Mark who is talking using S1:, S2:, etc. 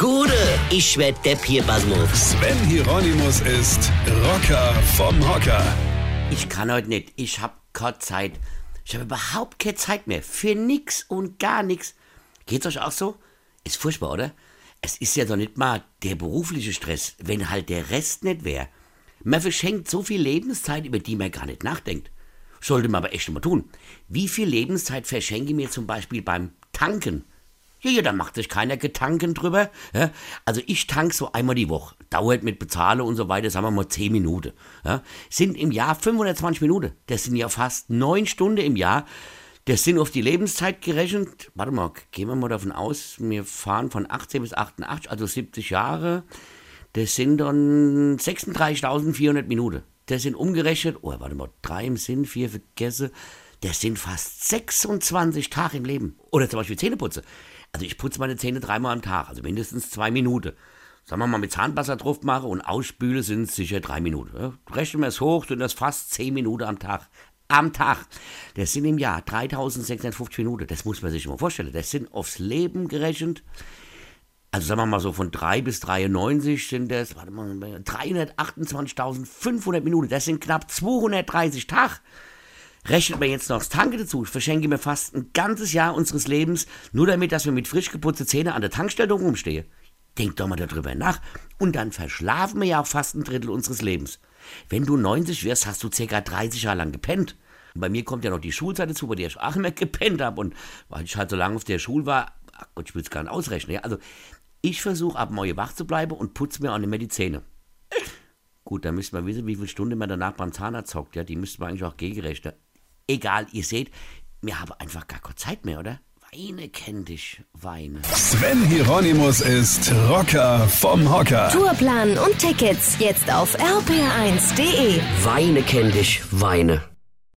S1: Gude, ich werd Depp hier, Basmus.
S2: Sven Hieronymus ist Rocker vom Hocker.
S3: Ich kann heute nicht. Ich hab keine Zeit. Ich habe überhaupt keine Zeit mehr. Für nix und gar nix. Geht's euch auch so? Ist furchtbar, oder? Es ist ja doch nicht mal der berufliche Stress, wenn halt der Rest nicht wäre. Man verschenkt so viel Lebenszeit, über die man gar nicht nachdenkt. Sollte man aber echt mal tun. Wie viel Lebenszeit verschenke ich mir zum Beispiel beim Tanken? Ja, ja, da macht sich keiner Gedanken drüber. Ja? Also ich tank so einmal die Woche. Dauert mit Bezahle und so weiter, sagen wir mal 10 Minuten. Ja? Sind im Jahr 520 Minuten. Das sind ja fast 9 Stunden im Jahr. Das sind auf die Lebenszeit gerechnet. Warte mal, gehen wir mal davon aus, wir fahren von 18 bis 88, also 70 Jahre. Das sind dann 36.400 Minuten. Das sind umgerechnet, oh, warte mal, drei im Sinn, vier vergesse. Das sind fast 26 Tage im Leben. Oder zum Beispiel Zähneputze. Also ich putze meine Zähne dreimal am Tag, also mindestens zwei Minuten. Sagen wir mal, mit Zahnwasser drauf mache und ausspüle, sind es sicher drei Minuten. Ja? Rechnen wir es hoch, sind das fast zehn Minuten am Tag. Am Tag. Das sind im Jahr 3650 Minuten. Das muss man sich mal vorstellen. Das sind aufs Leben gerechnet. Also sagen wir mal so von 3 bis 93 sind das, warte mal, 328.500 Minuten. Das sind knapp 230 Tage. Rechnet man jetzt noch das Tanke dazu, verschenke mir fast ein ganzes Jahr unseres Lebens, nur damit, dass wir mit frisch geputzten Zähnen an der Tankstelle rumstehen. Denkt doch mal darüber nach. Und dann verschlafen wir ja auch fast ein Drittel unseres Lebens. Wenn du 90 wirst, hast du circa 30 Jahre lang gepennt. Und bei mir kommt ja noch die Schulzeit dazu, bei der ich auch immer gepennt habe. Und weil ich halt so lange auf der Schule war, ach Gott, ich will es gar nicht ausrechnen. Ja? Also, ich versuche ab morgen wach zu bleiben und putze mir auch nicht mehr die Zähne. Gut, dann müsste man wissen, wie viele Stunden man danach beim Zahnarzt hockt. Ja, die müsste man eigentlich auch gegenrechnen. Egal, ihr seht, wir haben einfach gar keine Zeit mehr, oder? Weine kenn dich, weine.
S2: Sven Hieronymus ist Rocker vom Hocker.
S4: Tourplan und Tickets jetzt auf rpr1.de.
S1: Weine kenn dich, weine.